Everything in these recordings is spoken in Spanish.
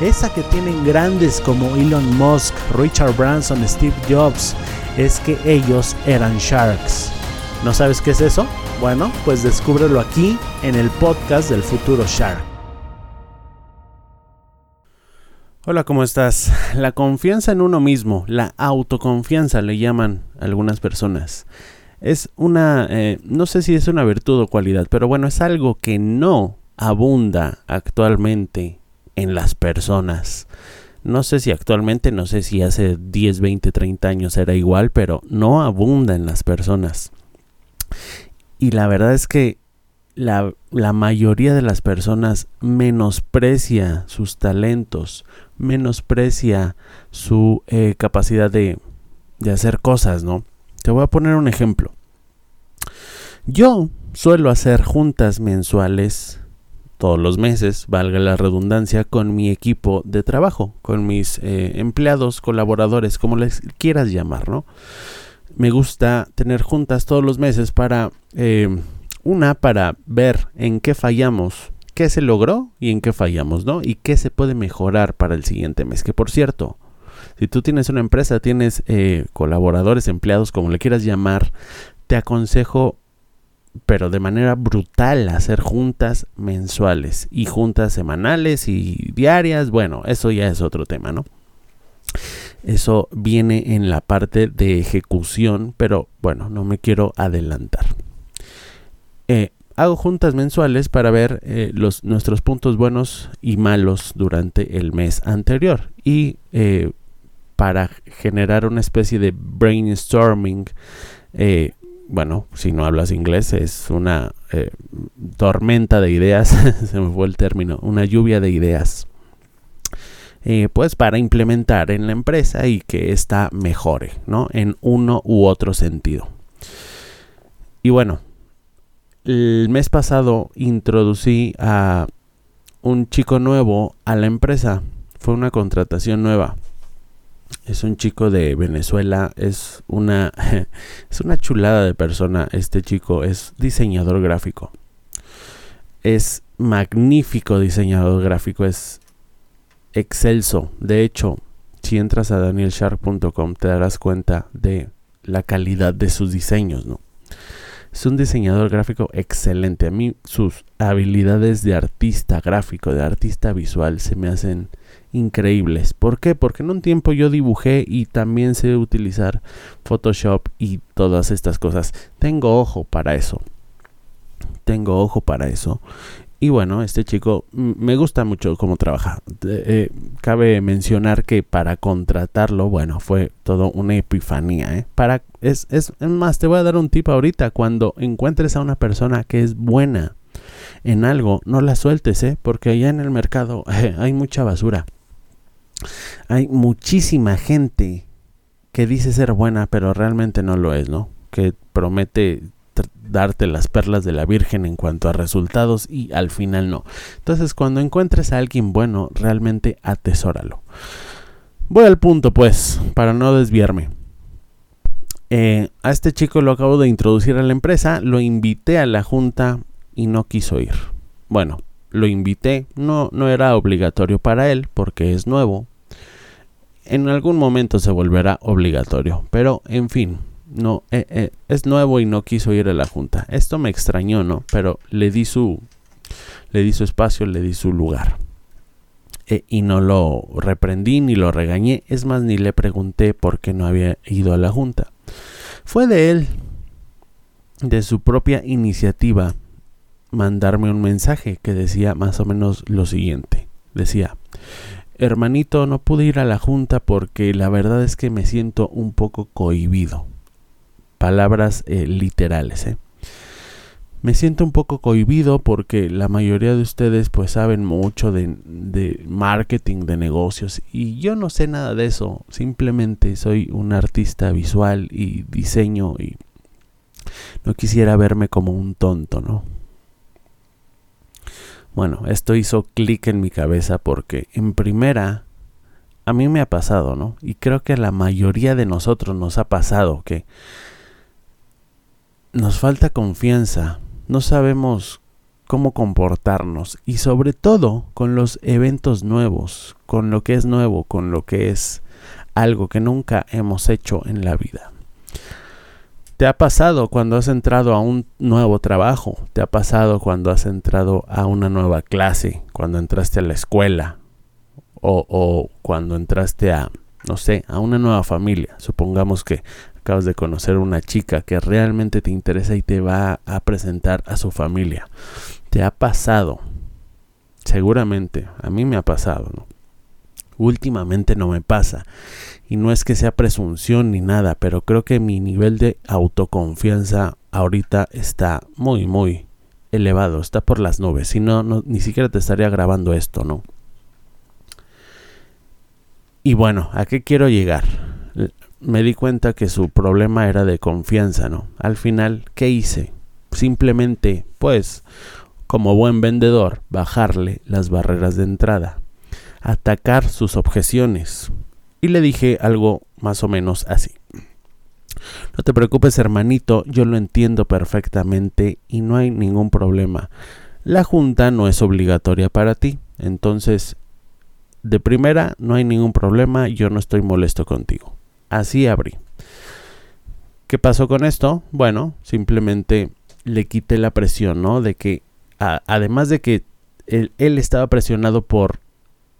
esa que tienen grandes como Elon Musk, Richard Branson, Steve Jobs, es que ellos eran sharks. ¿No sabes qué es eso? Bueno, pues descúbrelo aquí en el podcast del futuro Shark. Hola, ¿cómo estás? La confianza en uno mismo, la autoconfianza le llaman algunas personas. Es una, eh, no sé si es una virtud o cualidad, pero bueno, es algo que no abunda actualmente en las personas. No sé si actualmente, no sé si hace 10, 20, 30 años era igual, pero no abunda en las personas. Y la verdad es que la, mayoría de las personas menosprecia sus talentos, menosprecia su eh, capacidad de, de hacer cosas, ¿no? Te voy a poner un ejemplo. Yo suelo hacer juntas mensuales todos los meses, valga la redundancia, con mi equipo de trabajo, con mis eh, empleados, colaboradores, como les quieras llamar, ¿no? Me gusta tener juntas todos los meses para, eh, una, para ver en qué fallamos, qué se logró y en qué fallamos, ¿no? Y qué se puede mejorar para el siguiente mes. Que por cierto, si tú tienes una empresa, tienes eh, colaboradores, empleados, como le quieras llamar, te aconsejo pero de manera brutal hacer juntas mensuales y juntas semanales y diarias. Bueno, eso ya es otro tema, ¿no? Eso viene en la parte de ejecución, pero bueno, no me quiero adelantar. Eh, hago juntas mensuales para ver eh, los, nuestros puntos buenos y malos durante el mes anterior y eh, para generar una especie de brainstorming bueno, si no hablas inglés, es una eh, tormenta de ideas, se me fue el término, una lluvia de ideas. Eh, pues para implementar en la empresa y que ésta mejore, ¿no? En uno u otro sentido. Y bueno, el mes pasado introducí a un chico nuevo a la empresa. Fue una contratación nueva es un chico de Venezuela, es una, es una chulada de persona este chico, es diseñador gráfico. Es magnífico diseñador gráfico, es excelso. De hecho, si entras a danielshark.com te darás cuenta de la calidad de sus diseños, ¿no? Es un diseñador gráfico excelente. A mí sus habilidades de artista gráfico, de artista visual, se me hacen increíbles. ¿Por qué? Porque en un tiempo yo dibujé y también sé utilizar Photoshop y todas estas cosas. Tengo ojo para eso. Tengo ojo para eso. Y bueno, este chico me gusta mucho cómo trabaja. Eh, cabe mencionar que para contratarlo, bueno, fue todo una epifanía. ¿eh? Para, es, es más, te voy a dar un tip ahorita. Cuando encuentres a una persona que es buena en algo, no la sueltes, ¿eh? porque allá en el mercado hay mucha basura. Hay muchísima gente que dice ser buena, pero realmente no lo es, ¿no? Que promete darte las perlas de la Virgen en cuanto a resultados y al final no. Entonces, cuando encuentres a alguien bueno, realmente atesóralo. Voy al punto, pues, para no desviarme. Eh, a este chico lo acabo de introducir a la empresa, lo invité a la junta y no quiso ir. Bueno, lo invité, no, no era obligatorio para él porque es nuevo, en algún momento se volverá obligatorio. Pero, en fin, no eh, eh, es nuevo y no quiso ir a la junta. Esto me extrañó, ¿no? Pero le di su le di su espacio, le di su lugar. eh, y no lo reprendí ni lo regañé. Es más, ni le pregunté por qué no había ido a la junta. Fue de él, de su propia iniciativa, mandarme un mensaje que decía más o menos lo siguiente. Decía, hermanito, no pude ir a la junta porque la verdad es que me siento un poco cohibido. Palabras eh, literales, ¿eh? Me siento un poco cohibido porque la mayoría de ustedes pues saben mucho de, de, marketing, de negocios y yo no sé nada de eso. Simplemente soy un artista visual y diseño y no quisiera verme como un tonto, ¿no? Bueno, esto hizo clic en mi cabeza porque en primera a mí me ha pasado, ¿no? Y creo que a la mayoría de nosotros nos ha pasado que nos falta confianza no sabemos cómo comportarnos y sobre todo con los eventos nuevos, con lo que es nuevo, con lo que es algo que nunca hemos hecho en la vida. ¿Te ha pasado cuando has entrado a un nuevo trabajo? ¿Te ha pasado cuando has entrado a una nueva clase? Cuando entraste a la escuela? O, o cuando entraste a, no sé, a una nueva familia. Supongamos que acabas de conocer una chica que realmente te interesa y te va a presentar a su familia. Te ha pasado. Seguramente, a mí me ha pasado, ¿no? Últimamente no me pasa. Y no es que sea presunción ni nada, pero creo que mi nivel de autoconfianza ahorita está muy, muy elevado. Está por las nubes. Si no, no ni siquiera te estaría grabando esto, ¿no? Y bueno, ¿a qué quiero llegar? Me di cuenta que su problema era de confianza, ¿no? Al final, ¿qué hice? Simplemente, pues, como buen vendedor, bajarle las barreras de entrada, atacar sus objeciones. Y le dije algo más o menos así. No te preocupes, hermanito, yo lo entiendo perfectamente y no hay ningún problema. La junta no es obligatoria para ti, entonces, de primera, no hay ningún problema, yo no estoy molesto contigo. Así abrí. ¿Qué pasó con esto? Bueno, simplemente le quité la presión, ¿no? De que, además de que él, estaba presionado por,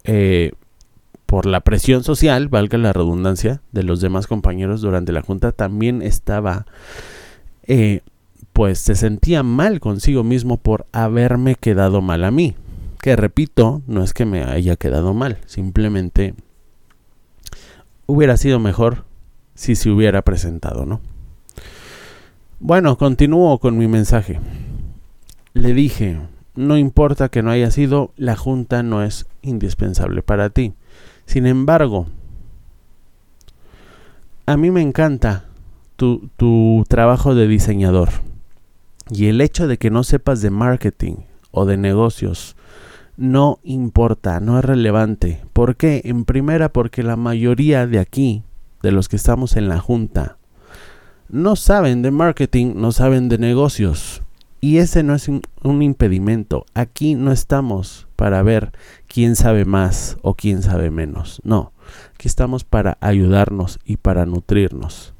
eh, por la presión social, valga la redundancia, de los demás compañeros durante la junta, también estaba, eh, pues se sentía mal consigo mismo por haberme quedado mal a mí. Que repito, no es que me haya quedado mal, simplemente hubiera sido mejor si se hubiera presentado, ¿no? Bueno, continúo con mi mensaje. Le dije, no importa que no haya sido, la junta no es indispensable para ti. Sin embargo, a mí me encanta tu, tu, trabajo de diseñador. Y el hecho de que no sepas de marketing o de negocios no importa, no es relevante. ¿Por qué? En primera, porque la mayoría de aquí, de los que estamos en la junta, no saben de marketing, no saben de negocios. Y ese no es un impedimento. Aquí no estamos para ver quién sabe más o quién sabe menos. No, aquí estamos para ayudarnos y para nutrirnos.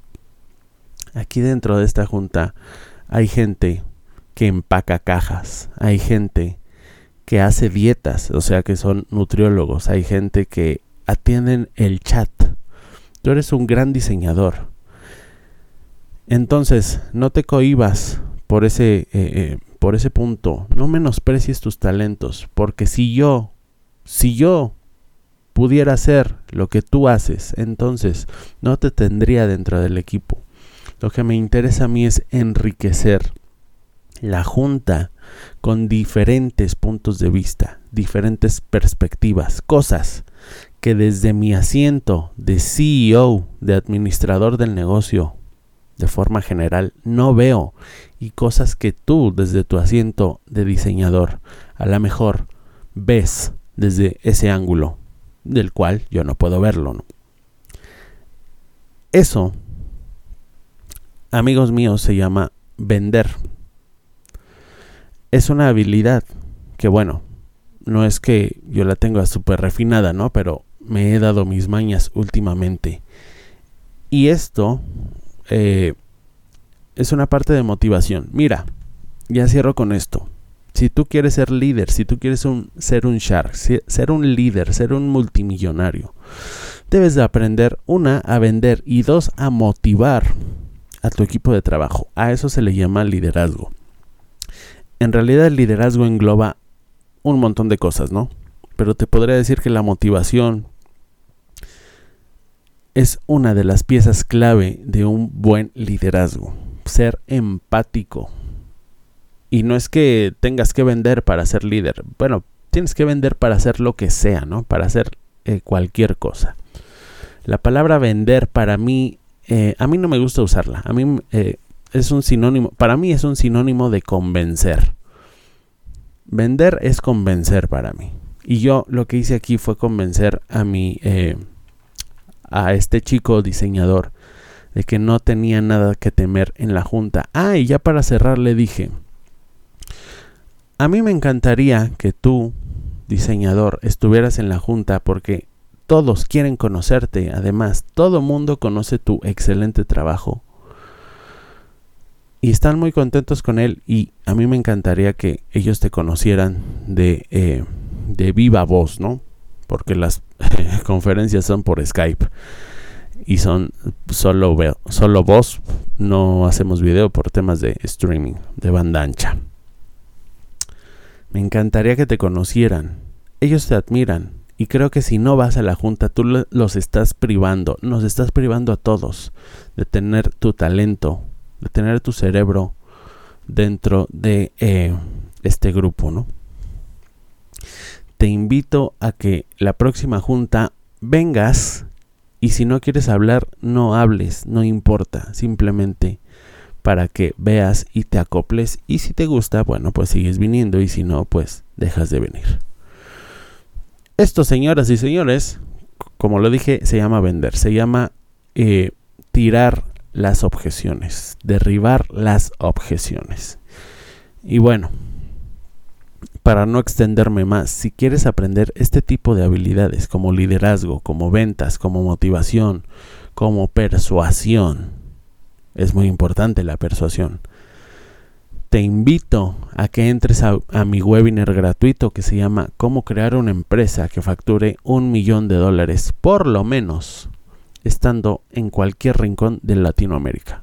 Aquí dentro de esta junta hay gente que empaca cajas, hay gente que hace dietas, o sea que son nutriólogos, hay gente que atienden el chat. Tú eres un gran diseñador. Entonces, no te cohibas por ese, eh, eh, por ese punto. No menosprecies tus talentos, porque si yo, si yo pudiera hacer lo que tú haces, entonces no te tendría dentro del equipo. Lo que me interesa a mí es enriquecer la junta con diferentes puntos de vista, diferentes perspectivas, cosas que desde mi asiento de CEO, de administrador del negocio, de forma general, no veo y cosas que tú desde tu asiento de diseñador a lo mejor ves desde ese ángulo del cual yo no puedo verlo. Eso, amigos míos, se llama vender es una habilidad que bueno, no es que yo la tenga súper refinada, ¿no? Pero me he dado mis mañas últimamente. Y esto eh, es una parte de motivación. Mira, ya cierro con esto. Si tú quieres ser líder, si tú quieres ser un shark, ser un líder, ser un multimillonario, debes de aprender, una, a vender y dos, a motivar a tu equipo de trabajo. A eso se le llama liderazgo. En realidad el liderazgo engloba un montón de cosas, ¿no? Pero te podría decir que la motivación es una de las piezas clave de un buen liderazgo. Ser empático, y no es que tengas que vender para ser líder. Bueno, tienes que vender para hacer lo que sea, ¿no? Para hacer eh, cualquier cosa. La palabra vender para mí, eh, a mí no me gusta usarla. A mí eh, es un sinónimo, para mí es un sinónimo de convencer. Vender es convencer para mí. Y yo lo que hice aquí fue convencer a mi, a este chico diseñador de que no tenía nada que temer en la junta. Ah, y ya para cerrar le dije, a mí me encantaría que tú, diseñador, estuvieras en la junta porque todos quieren conocerte. Además, todo mundo conoce tu excelente trabajo. Y están muy contentos con él y a mí me encantaría que ellos te conocieran de, eh, de viva voz, ¿no? Porque las conferencias son por Skype y son solo, solo voz, no hacemos video por temas de streaming, de banda ancha. Me encantaría que te conocieran. Ellos te admiran. Y creo que si no vas a la junta, tú los estás privando, nos estás privando a todos de tener tu talento, de tener tu cerebro dentro de eh, este grupo, ¿no? Te invito a que la próxima junta vengas y si no quieres hablar, no hables, no importa, simplemente para que veas y te acoples y si te gusta, bueno, pues sigues viniendo y si no, pues dejas de venir. Esto, señoras y señores, como lo dije, se llama vender, se llama eh, tirar las objeciones, derribar las objeciones. Y bueno, para no extenderme más, si quieres aprender este tipo de habilidades como liderazgo, como ventas, como motivación, como persuasión, es muy importante la persuasión. Te invito a que entres a, mi webinar gratuito que se llama Cómo crear una empresa que facture un millón de dólares, por lo menos, estando en cualquier rincón de Latinoamérica.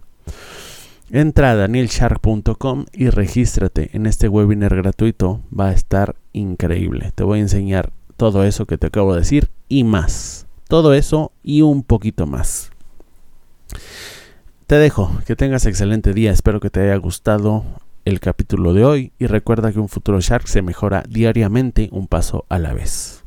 Entra a danielshark.com y regístrate en este webinar gratuito. Va a estar increíble. Te voy a enseñar todo eso que te acabo de decir y más. Todo eso y un poquito más. Te dejo, que tengas excelente día, espero que te haya gustado el capítulo de hoy y recuerda que un futuro Shark se mejora diariamente un paso a la vez.